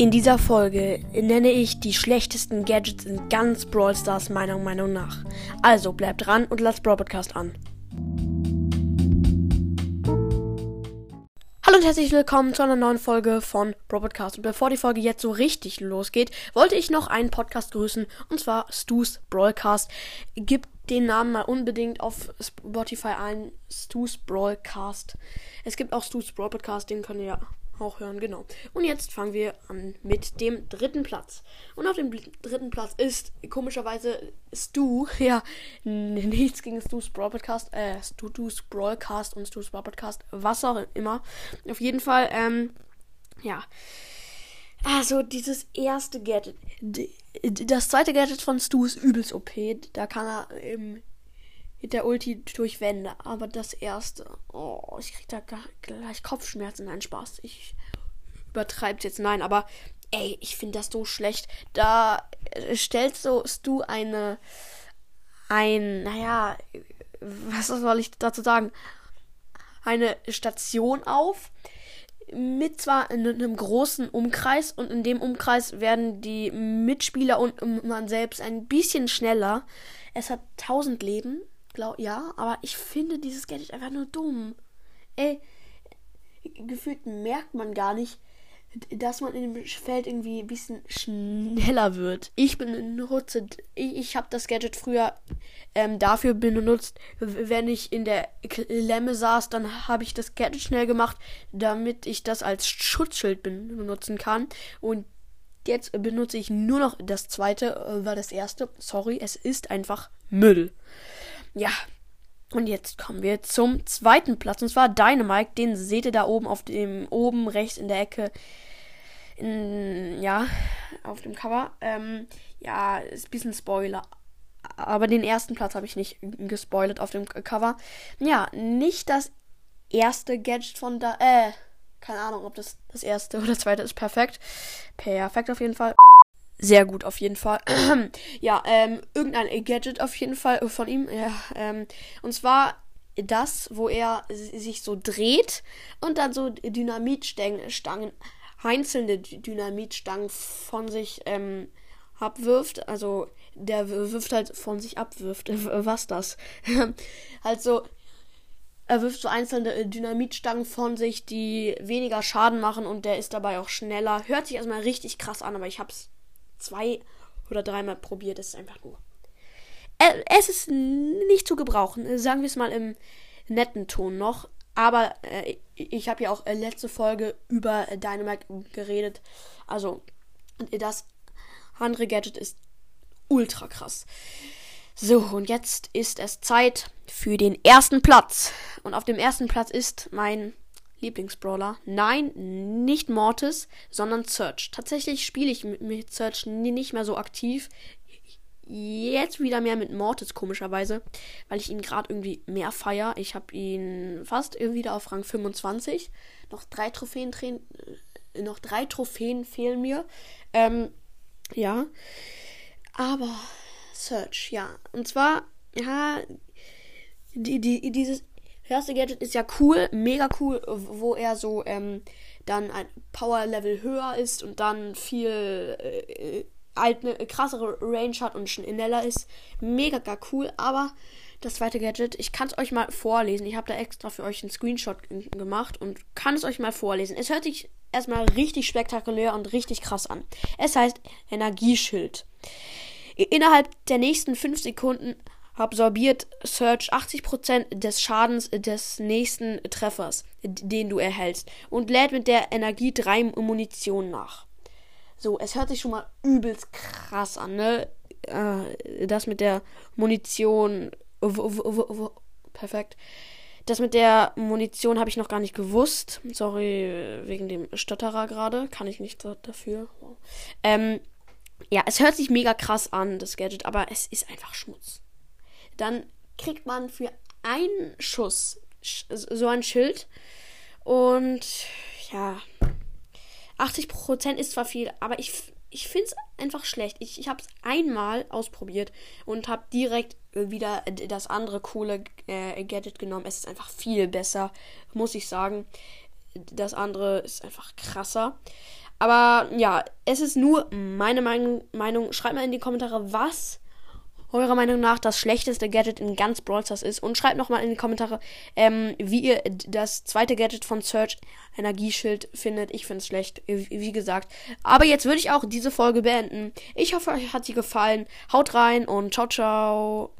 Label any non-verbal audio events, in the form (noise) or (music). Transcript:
In dieser Folge nenne ich die schlechtesten Gadgets in ganz Brawl Stars meiner Meinung nach. Also bleibt dran und lasst Brawl Podcast an. Hallo und herzlich willkommen zu einer neuen Folge von Brawl Podcast. Und bevor die Folge jetzt so richtig losgeht, wollte ich noch einen Podcast grüßen und zwar Stu's Brawlcast. Gibt den Namen mal unbedingt auf Spotify ein. Stu's Brawlcast. Es gibt auch Stu's Brawl Podcast, den könnt ihr ja auch hören, genau. Und jetzt fangen wir an mit dem dritten Platz. Und auf dem dritten Platz ist komischerweise Stu. (laughs) Ja, nichts gegen Stu's Brawl Podcast, äh, Stu's Brawlcast und Stu's Brawl Podcast, was auch immer. Auf jeden Fall, ähm, ja. Also, dieses erste Gadget. Das zweite Gadget von Stu ist übelst OP. Da kann er eben mit der Ulti durch Wände. Aber das erste, oh, ich krieg da gleich Kopfschmerzen. Nein, Spaß. Ich übertreib's jetzt. Nein, aber ey, ich finde das so schlecht. Da stellst du eine, ein, naja, was soll ich dazu sagen? Eine Station auf mit zwar in einem großen Umkreis und in dem Umkreis werden die Mitspieler und man selbst ein bisschen schneller. Es hat 1000 Leben Glaub, ja, aber ich finde dieses Gadget einfach nur dumm. Ey, gefühlt merkt man gar nicht, dass man in dem Feld irgendwie ein bisschen schneller wird. Ich benutze, ich, ich habe das Gadget früher ähm, dafür benutzt, wenn ich in der Klemme saß, dann habe ich das Gadget schnell gemacht, damit ich das als Schutzschild benutzen kann. Und jetzt benutze ich nur noch das zweite, äh, weil das erste, sorry, es ist einfach Müll. Ja. Und jetzt kommen wir zum zweiten Platz. Und zwar Dynamite. Den seht ihr da oben auf dem, oben rechts in der Ecke. In, ja, auf dem Cover. Ähm, ja, ist ein bisschen Spoiler. Aber den ersten Platz habe ich nicht gespoilert auf dem Cover. Ja, nicht das erste Gadget von da. Äh, keine Ahnung, ob das das erste (laughs) oder zweite ist. Perfekt. Perfekt auf jeden Fall sehr gut auf jeden Fall. (clears throat) ja, ähm, irgendein Gadget auf jeden Fall von ihm. Ja, ähm, und zwar das, wo er sich so dreht und dann so Dynamitstangen, einzelne Dynamitstangen von sich ähm, abwirft. Also der wirft halt von sich abwirft. Was das? (laughs) also er wirft so einzelne Dynamitstangen von sich, die weniger Schaden machen und der ist dabei auch schneller. Hört sich erstmal richtig krass an, aber ich hab's zwei oder dreimal probiert. Es ist einfach nur. Äh, es ist nicht zu gebrauchen. Sagen wir es mal im netten Ton noch. Aber äh, ich habe ja auch äh, letzte Folge über Dynamite geredet. Also, das andere Gadget ist ultra krass. So, und jetzt ist es Zeit für den ersten Platz. Und auf dem ersten Platz ist mein Lieblingsbrawler. Nein, nicht Mortis, sondern Search. Tatsächlich spiele ich mit, Search nicht mehr so aktiv. Jetzt wieder mehr mit Mortis, komischerweise, weil ich ihn gerade irgendwie mehr feier. Ich habe ihn fast wieder auf Rang 25. Noch drei Trophäen äh, noch drei Trophäen fehlen mir. Ähm, ja. Aber Search, ja. Und zwar, ja, die, die, dieses erste Gadget ist ja cool, mega cool, wo er so ähm, dann ein Power-Level höher ist und dann viel äh, eine krassere Range hat und schneller ist. Mega gar cool, aber das zweite Gadget, ich kann es euch mal vorlesen. Ich habe da extra für euch einen Screenshot gemacht und kann es euch mal vorlesen. Es hört sich erstmal richtig spektakulär und richtig krass an. Es heißt Energieschild. Innerhalb der nächsten 5 Sekunden absorbiert Search 80% des Schadens des nächsten Treffers, den du erhältst, und lädt mit der Energie drei Munition nach. So, es hört sich schon mal übelst krass an, ne? Äh, das mit der Munition. Perfekt. Das mit der Munition habe ich noch gar nicht gewusst. Sorry, wegen dem Stotterer gerade. Kann ich nicht dafür. Ähm, ja, es hört sich mega krass an, das Gadget, aber es ist einfach Schmutz dann kriegt man für einen Schuss so ein Schild. Und ja, 80% ist zwar viel, aber ich, ich finde es einfach schlecht. Ich, ich habe es einmal ausprobiert und habe direkt wieder das andere coole äh, Gadget genommen. Es ist einfach viel besser, muss ich sagen. Das andere ist einfach krasser. Aber ja, es ist nur meine Meinung. Meinung. Schreibt mal in die Kommentare, was eurer Meinung nach das schlechteste Gadget in ganz Brawl Stars ist. Und schreibt nochmal in die Kommentare, ähm, wie ihr das zweite Gadget von Search Energieschild findet. Ich finde es schlecht, wie gesagt. Aber jetzt würde ich auch diese Folge beenden. Ich hoffe, euch hat sie gefallen. Haut rein und ciao, ciao.